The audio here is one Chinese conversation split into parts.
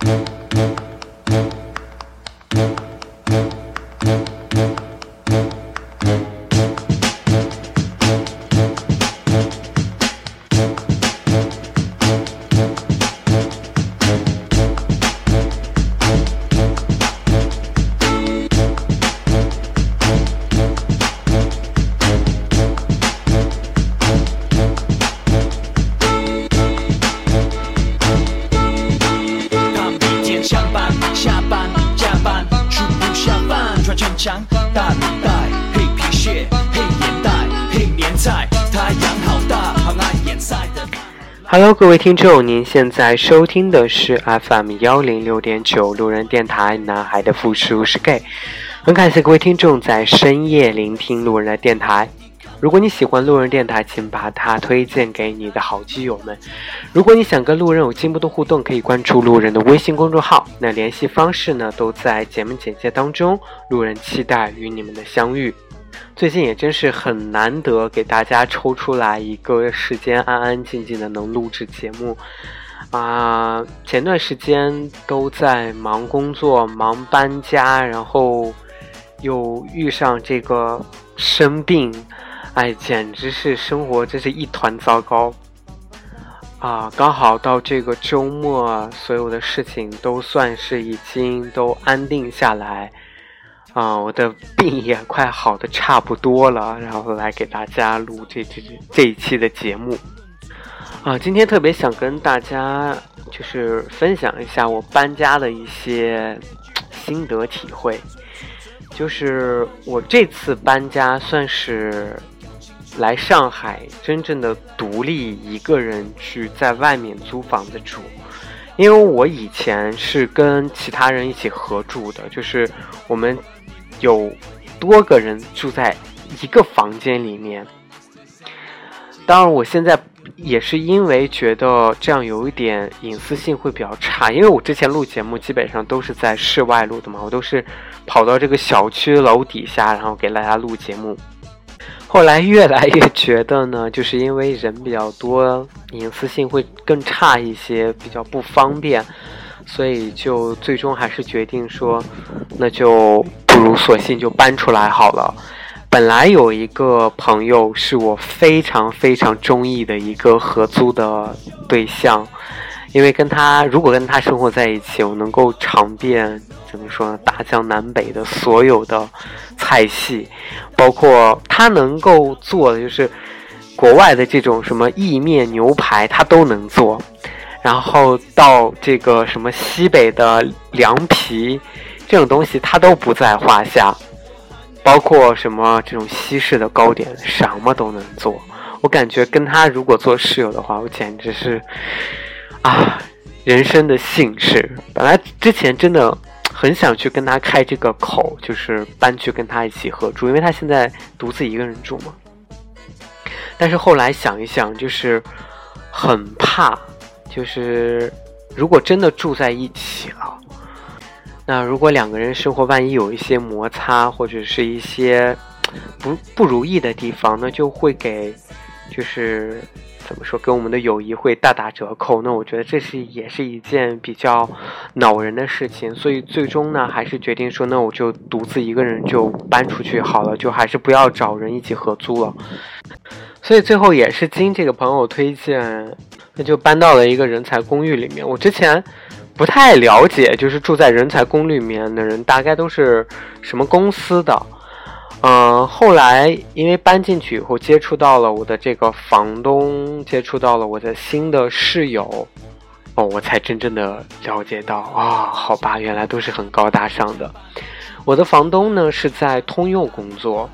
他香，大米袋，黑皮鞋，黑眼袋，黑棉菜，太阳好大，好爱眼晒的。Hello，各位听众，您现在收听的是 FM 幺零六点九路人电台，男孩的复数是 gay。很感谢各位听众在深夜聆听路人的电台。如果你喜欢路人电台，请把它推荐给你的好基友们。如果你想跟路人有进一步的互动，可以关注路人的微信公众号。那联系方式呢，都在节目简介当中。路人期待与你们的相遇。最近也真是很难得给大家抽出来一个时间，安安静静的能录制节目。啊、前段时间都在忙工作、忙搬家，然后又遇上这个生病，哎，简直是生活真是一团糟糕。啊，刚好到这个周末，所有的事情都算是已经都安定下来。啊，我的病也快好的差不多了，然后来给大家录这这这这一期的节目。啊，今天特别想跟大家就是分享一下我搬家的一些心得体会。就是我这次搬家算是来上海真正的独立一个人去在外面租房子住，因为我以前是跟其他人一起合住的，就是我们有多个人住在一个房间里面。当然，我现在也是因为觉得这样有一点隐私性会比较差，因为我之前录节目基本上都是在室外录的嘛，我都是跑到这个小区楼底下，然后给大家录节目。后来越来越觉得呢，就是因为人比较多，隐私性会更差一些，比较不方便，所以就最终还是决定说，那就不如索性就搬出来好了。本来有一个朋友是我非常非常中意的一个合租的对象，因为跟他如果跟他生活在一起，我能够尝遍怎么说呢，大江南北的所有的菜系，包括他能够做的就是国外的这种什么意面、牛排，他都能做。然后到这个什么西北的凉皮这种东西，他都不在话下。包括什么这种西式的糕点，什么都能做。我感觉跟他如果做室友的话，我简直是啊，人生的幸事。本来之前真的很想去跟他开这个口，就是搬去跟他一起合住，因为他现在独自一个人住嘛。但是后来想一想，就是很怕，就是如果真的住在一起了。那如果两个人生活万一有一些摩擦或者是一些不不如意的地方，那就会给就是怎么说，跟我们的友谊会大打折扣。那我觉得这是也是一件比较恼人的事情，所以最终呢，还是决定说，那我就独自一个人就搬出去好了，就还是不要找人一起合租了。所以最后也是经这个朋友推荐，那就搬到了一个人才公寓里面。我之前。不太了解，就是住在人才公寓里面的人，大概都是什么公司的？嗯、后来因为搬进去以后，接触到了我的这个房东，接触到了我的新的室友，哦，我才真正的了解到啊、好吧，原来都是很高大上的。我的房东呢是在通用工作，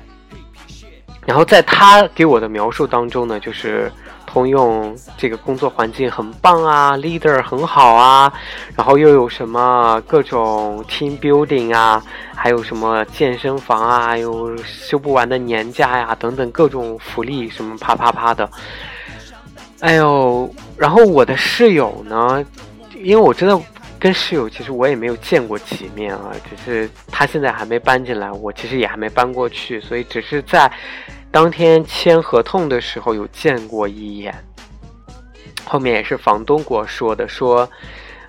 然后在他给我的描述当中呢，就是。通用这个工作环境很棒啊，leader 很好啊，然后又有什么各种 team building 啊，还有什么健身房啊，有休不完的年假呀，等等各种福利什么啪啪啪的。哎呦，然后我的室友呢，因为我真的跟室友其实我也没有见过几面啊，只是他现在还没搬进来，我其实也还没搬过去，所以只是在。当天签合同的时候有见过一眼，后面也是房东给我说的，说，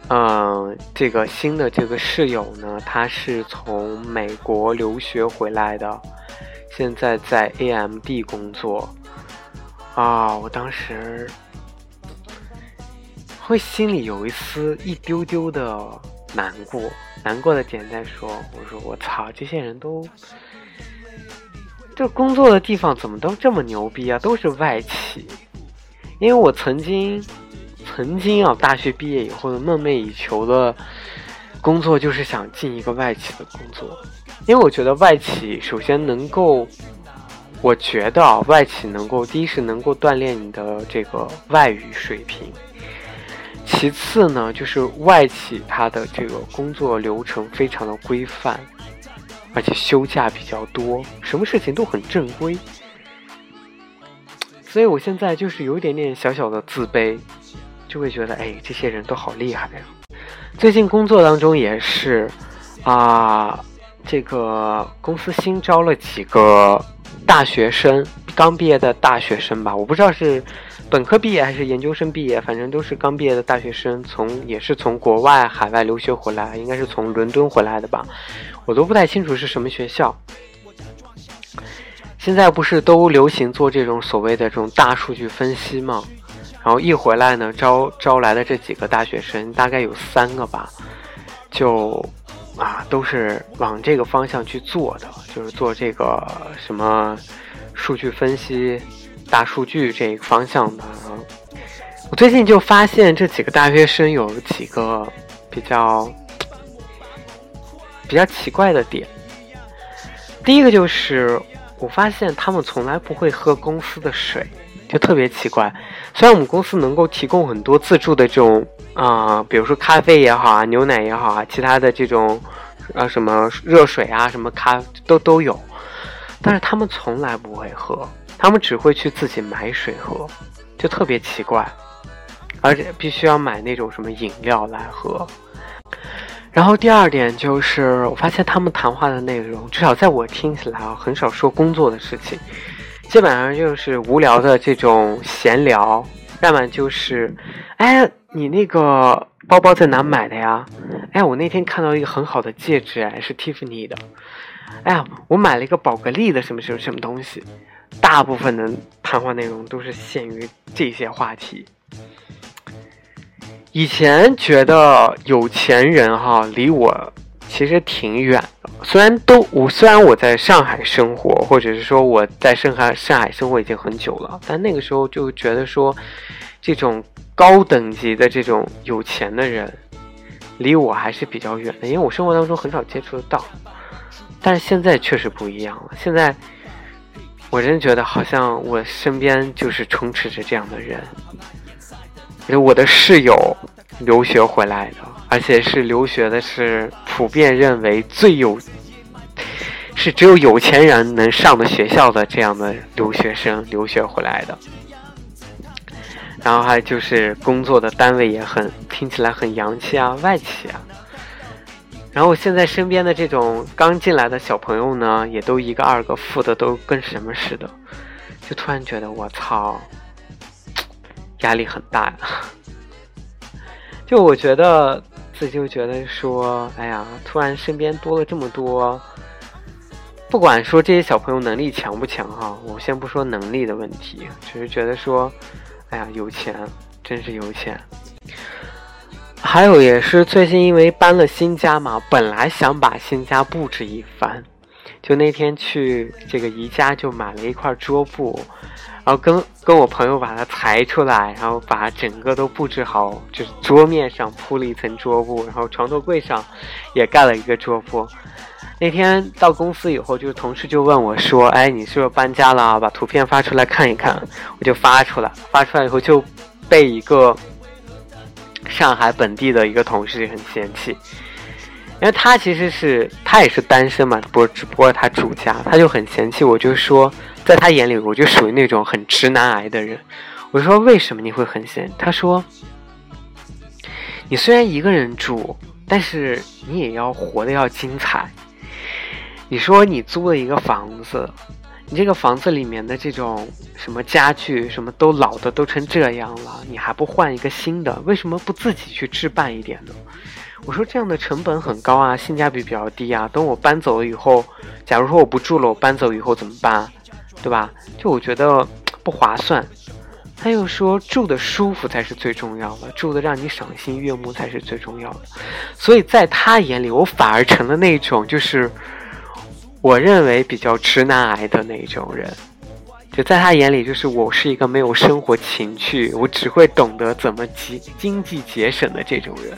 嗯，这个新的这个室友呢，他是从美国留学回来的，现在在 AMD 工作。啊，我当时会心里有一丝一丢丢的难过，难过的点在说，我说我操，这些人都，这工作的地方怎么都这么牛逼啊？都是外企，因为我曾经。曾经啊，大学毕业以后的梦寐以求的工作就是想进一个外企的工作，因为我觉得外企首先能够，我觉得啊，外企能够第一是能够锻炼你的这个外语水平，其次呢，就是外企它的这个工作流程非常的规范，而且休假比较多，什么事情都很正规，所以我现在就是有一点点小小的自卑。就会觉得，哎，这些人都好厉害呀！最近工作当中也是，啊，这个公司新招了几个大学生，刚毕业的大学生吧，我不知道是本科毕业还是研究生毕业，反正都是刚毕业的大学生，从也是从国外海外留学回来，应该是从伦敦回来的吧，我都不太清楚是什么学校。现在不是都流行做这种所谓的这种大数据分析吗？然后一回来呢，招招来的这几个大学生，大概有三个吧，就啊，都是往这个方向去做的，就是做这个什么数据分析、大数据这个方向的。我最近就发现这几个大学生有几个比较比较奇怪的点。第一个就是，我发现他们从来不会喝公司的水。就特别奇怪，虽然我们公司能够提供很多自助的这种啊，比如说咖啡也好啊，牛奶也好啊，其他的这种啊什么热水啊，什么咖都都有，但是他们从来不会喝，他们只会去自己买水喝，就特别奇怪，而且必须要买那种什么饮料来喝。然后第二点就是，我发现他们谈话的内容，至少在我听起来啊，很少说工作的事情。基本上就是无聊的这种闲聊，要么就是，哎，你那个包包在哪买的呀？哎，我那天看到一个很好的戒指，哎，是蒂芙尼的。哎呀，我买了一个宝格丽的什么什么什么东西。大部分的谈话内容都是限于这些话题。以前觉得有钱人哈，离我。其实挺远的，虽然都我虽然我在上海生活，或者是说我在上海上海生活已经很久了，但那个时候就觉得说，这种高等级的这种有钱的人，离我还是比较远的，因为我生活当中很少接触得到。但是现在确实不一样了，现在我真觉得好像我身边就是充斥着这样的人，我的室友留学回来的。而且是留学的，是普遍认为最有，是只有有钱人能上的学校的这样的留学生留学回来的。然后还就是工作的单位也很听起来很洋气啊，外企啊。然后现在身边的这种刚进来的小朋友呢，也都一个二个富的都跟什么似的，就突然觉得我操，压力很大呀。就我觉得。自己就觉得说，哎呀，突然身边多了这么多，不管说这些小朋友能力强不强哈，我先不说能力的问题，只是觉得说，哎呀，有钱，真是有钱。还有也是最近因为搬了新家嘛，本来想把新家布置一番，就那天去这个宜家就买了一块桌布。然后跟跟我朋友把它裁出来，然后把整个都布置好，就是桌面上铺了一层桌布，然后床头柜上也盖了一个桌布。那天到公司以后，就是同事就问我说：“哎，你是不是搬家了？把图片发出来看一看。”我就发出来，发出来以后就被一个上海本地的一个同事很嫌弃，因为他其实是他也是单身嘛，不只不过他主家，他就很嫌弃我，就说。在他眼里，我就属于那种很直男癌的人。我说：“为什么你会很闲？”他说：“你虽然一个人住，但是你也要活得要精彩。你说你租了一个房子，你这个房子里面的这种什么家具，什么都老的都成这样了，你还不换一个新的？为什么不自己去置办一点呢？我说这样的成本很高啊，性价比比较低啊。等我搬走了以后，假如说我不住了，我搬走以后怎么办？对吧？就我觉得不划算。他又说住的舒服才是最重要的，住的让你赏心悦目才是最重要的。所以在他眼里，我反而成了那种就是。我认为比较直男癌的那种人，就在他眼里，就是我是一个没有生活情趣，我只会懂得怎么节经济节省的这种人。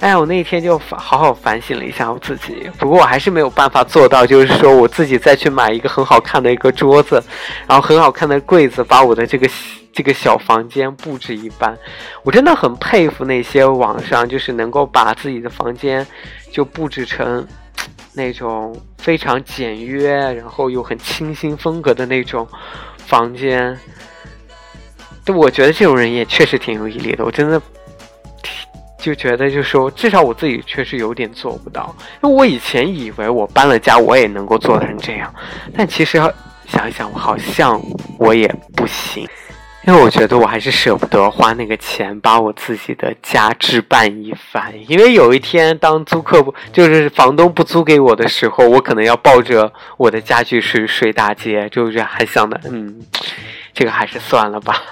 哎，我那一天就反好好反省了一下我自己，不过我还是没有办法做到，就是说我自己再去买一个很好看的一个桌子，然后很好看的柜子，把我的这个这个小房间布置一般。我真的很佩服那些网上就是能够把自己的房间就布置成。那种非常简约，然后又很清新风格的那种房间，对，我觉得这种人也确实挺有毅力的。我真的就觉得，就说至少我自己确实有点做不到，因为我以前以为我搬了家，我也能够做成这样，但其实想一想，我好像我也不行。因为我觉得我还是舍不得花那个钱把我自己的家置办一番，因为有一天当租客不就是房东不租给我的时候，我可能要抱着我的家具去睡大街，就是还想的，嗯，这个还是算了吧。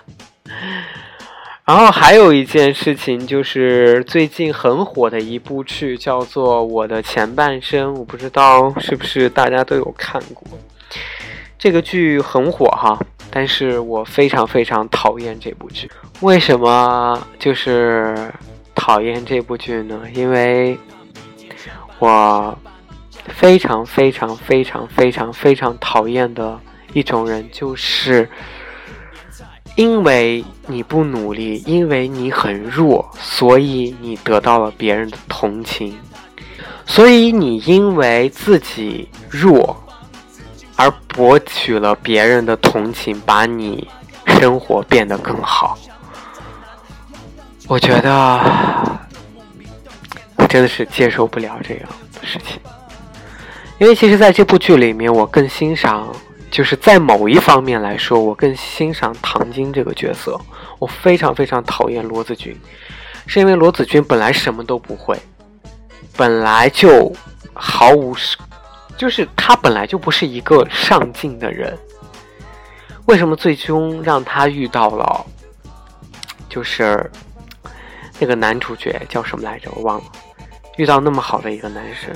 然后还有一件事情就是最近很火的一部剧叫做《我的前半生》，我不知道是不是大家都有看过。这个剧很火哈，但是我非常非常讨厌这部剧。为什么就是讨厌这部剧呢？因为我非常非常非常非常非常讨厌的一种人，就是因为你不努力，因为你很弱，所以你得到了别人的同情，所以你因为自己弱。而博取了别人的同情，把你生活变得更好。我觉得我真的是接受不了这样的事情，因为其实在这部剧里面，我更欣赏，就是在某一方面来说，我更欣赏唐晶这个角色。我非常非常讨厌罗子君，是因为罗子君本来什么都不会，本来就毫无。就是他本来就不是一个上进的人，为什么最终让他遇到了，就是那个男主角叫什么来着？我忘了，遇到那么好的一个男生，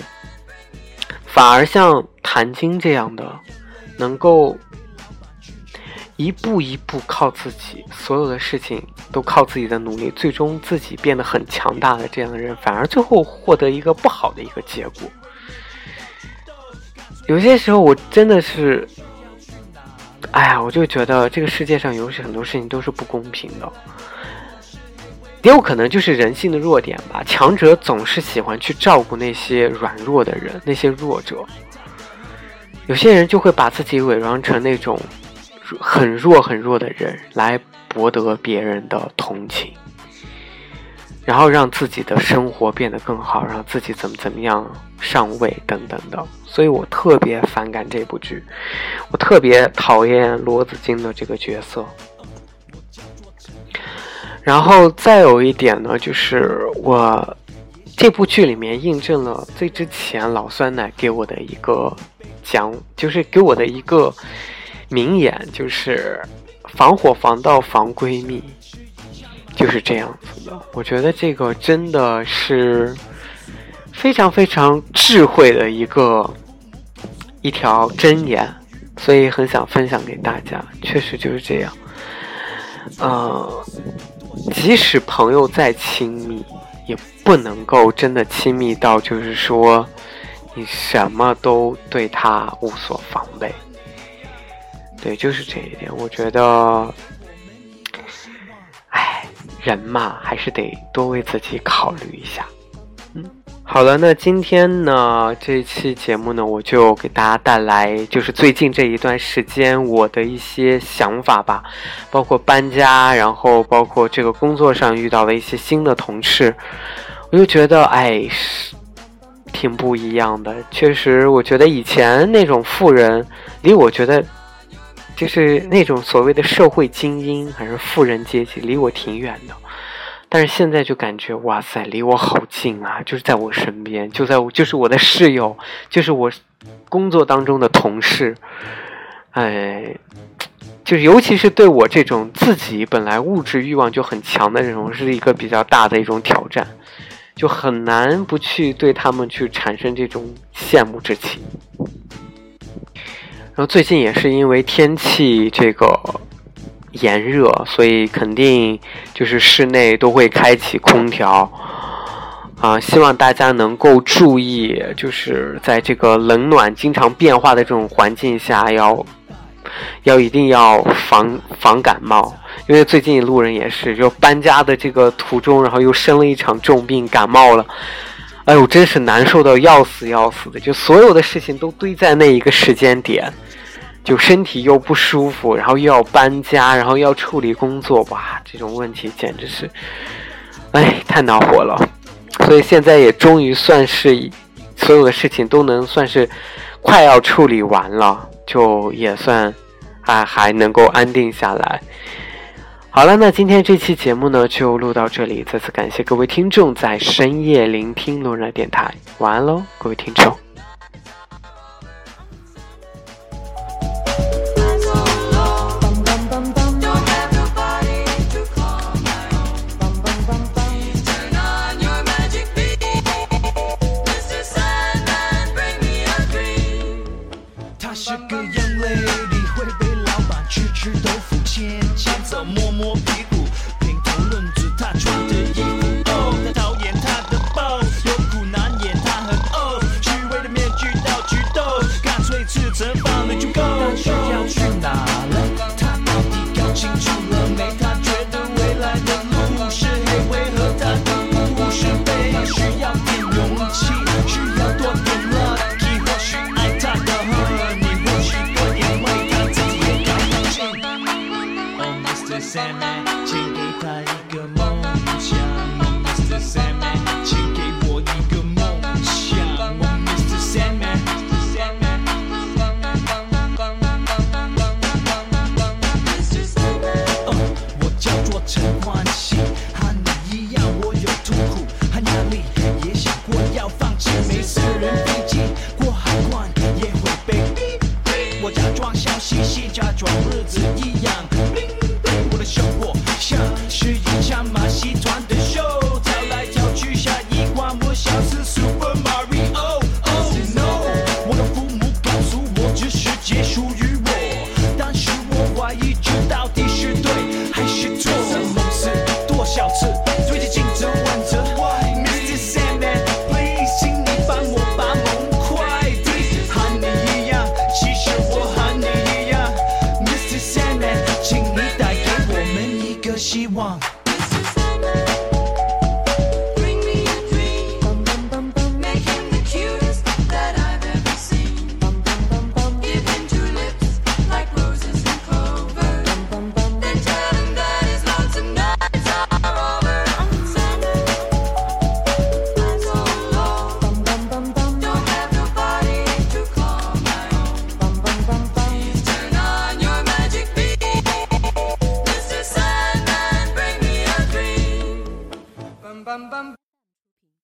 反而像谭晶这样的，能够一步一步靠自己，所有的事情都靠自己的努力，最终自己变得很强大的这样的人，反而最后获得一个不好的一个结果。有些时候我真的是，哎呀，我就觉得这个世界上有很多事情都是不公平的，也有可能就是人性的弱点吧。强者总是喜欢去照顾那些软弱的人，那些弱者。有些人就会把自己伪装成那种很弱很弱的人，来博得别人的同情。然后让自己的生活变得更好，让自己怎么怎么样上位等等的，所以我特别反感这部剧，我特别讨厌罗子君的这个角色。然后再有一点呢，就是我这部剧里面印证了最之前老酸奶给我的一个讲，就是给我的一个名言，就是防火防盗防闺蜜。就是这样子的，我觉得这个真的是非常非常智慧的一个一条箴言，所以很想分享给大家。确实就是这样，呃，即使朋友再亲密，也不能够真的亲密到就是说你什么都对他无所防备。对，就是这一点，我觉得。哎人嘛，还是得多为自己考虑一下。嗯，好了，那今天呢，这期节目呢，我就给大家带来，就是最近这一段时间我的一些想法吧，包括搬家，然后包括这个工作上遇到了一些新的同事，我就觉得，哎，挺不一样的。确实，我觉得以前那种富人，离我觉得就是那种所谓的社会精英还是富人阶级，离我挺远的。但是现在就感觉，哇塞，离我好近啊！就是在我身边，就在我，就是我的室友，就是我工作当中的同事。哎，就是尤其是对我这种自己本来物质欲望就很强的这种，是一个比较大的一种挑战，就很难不去对他们去产生这种羡慕之情。然后最近也是因为天气这个。炎热，所以肯定就是室内都会开启空调啊！希望大家能够注意，就是在这个冷暖经常变化的这种环境下，要要一定要防防感冒。因为最近路人也是，就搬家的这个途中，然后又生了一场重病，感冒了。哎呦，真是难受到要死要死的！就所有的事情都堆在那一个时间点。就身体又不舒服，然后又要搬家，然后要处理工作，哇，这种问题简直是，哎，太恼火了。所以现在也终于算是所有的事情都能算是快要处理完了，就也算还还能够安定下来。好了，那今天这期节目呢就录到这里，再次感谢各位听众在深夜聆听路人电台，晚安喽，各位听众。笑嘻嘻假装日子一样。希望。